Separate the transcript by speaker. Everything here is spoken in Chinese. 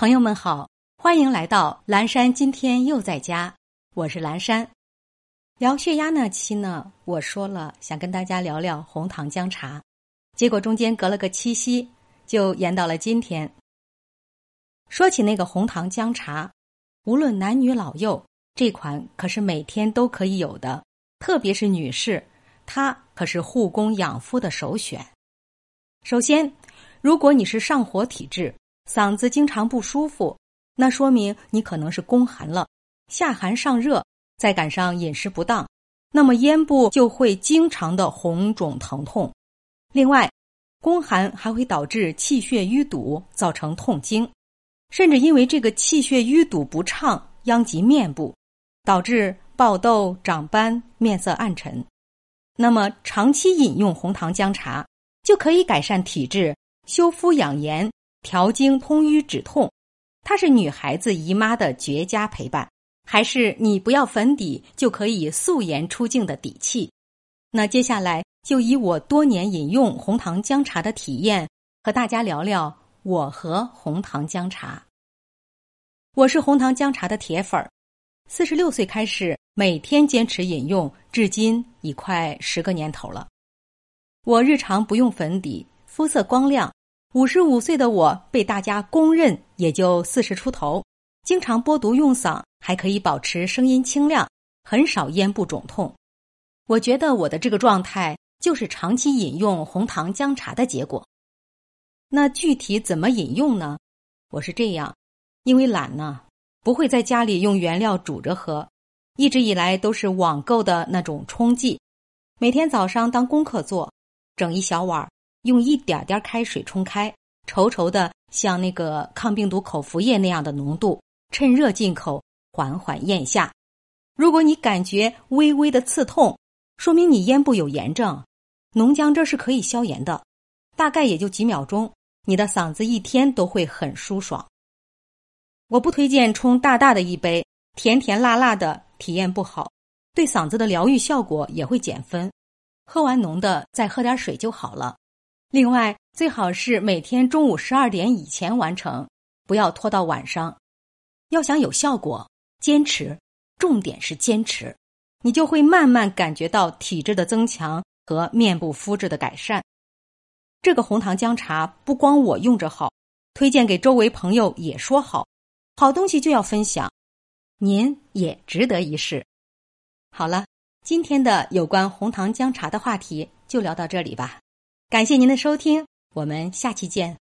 Speaker 1: 朋友们好，欢迎来到蓝山。今天又在家，我是蓝山。聊血压那期呢，我说了想跟大家聊聊红糖姜茶，结果中间隔了个七夕，就延到了今天。说起那个红糖姜茶，无论男女老幼，这款可是每天都可以有的，特别是女士，它可是护宫养肤的首选。首先，如果你是上火体质。嗓子经常不舒服，那说明你可能是宫寒了，下寒上热，再赶上饮食不当，那么咽部就会经常的红肿疼痛。另外，宫寒还会导致气血淤堵，造成痛经，甚至因为这个气血淤堵不畅，殃及面部，导致爆痘、长斑、面色暗沉。那么，长期饮用红糖姜茶就可以改善体质，修肤养颜。调经通瘀止痛，它是女孩子姨妈的绝佳陪伴，还是你不要粉底就可以素颜出镜的底气。那接下来就以我多年饮用红糖姜茶的体验，和大家聊聊我和红糖姜茶。我是红糖姜茶的铁粉儿，四十六岁开始每天坚持饮用，至今已快十个年头了。我日常不用粉底，肤色光亮。五十五岁的我被大家公认也就四十出头，经常播毒用嗓，还可以保持声音清亮，很少咽部肿痛。我觉得我的这个状态就是长期饮用红糖姜茶的结果。那具体怎么饮用呢？我是这样，因为懒呢，不会在家里用原料煮着喝，一直以来都是网购的那种冲剂。每天早上当功课做，整一小碗。用一点点开水冲开，稠稠的，像那个抗病毒口服液那样的浓度，趁热进口，缓缓咽下。如果你感觉微微的刺痛，说明你咽部有炎症。浓姜汁是可以消炎的，大概也就几秒钟，你的嗓子一天都会很舒爽。我不推荐冲大大的一杯，甜甜辣辣的，体验不好，对嗓子的疗愈效果也会减分。喝完浓的，再喝点水就好了。另外，最好是每天中午十二点以前完成，不要拖到晚上。要想有效果，坚持，重点是坚持，你就会慢慢感觉到体质的增强和面部肤质的改善。这个红糖姜茶不光我用着好，推荐给周围朋友也说好，好东西就要分享，您也值得一试。好了，今天的有关红糖姜茶的话题就聊到这里吧。感谢您的收听，我们下期见。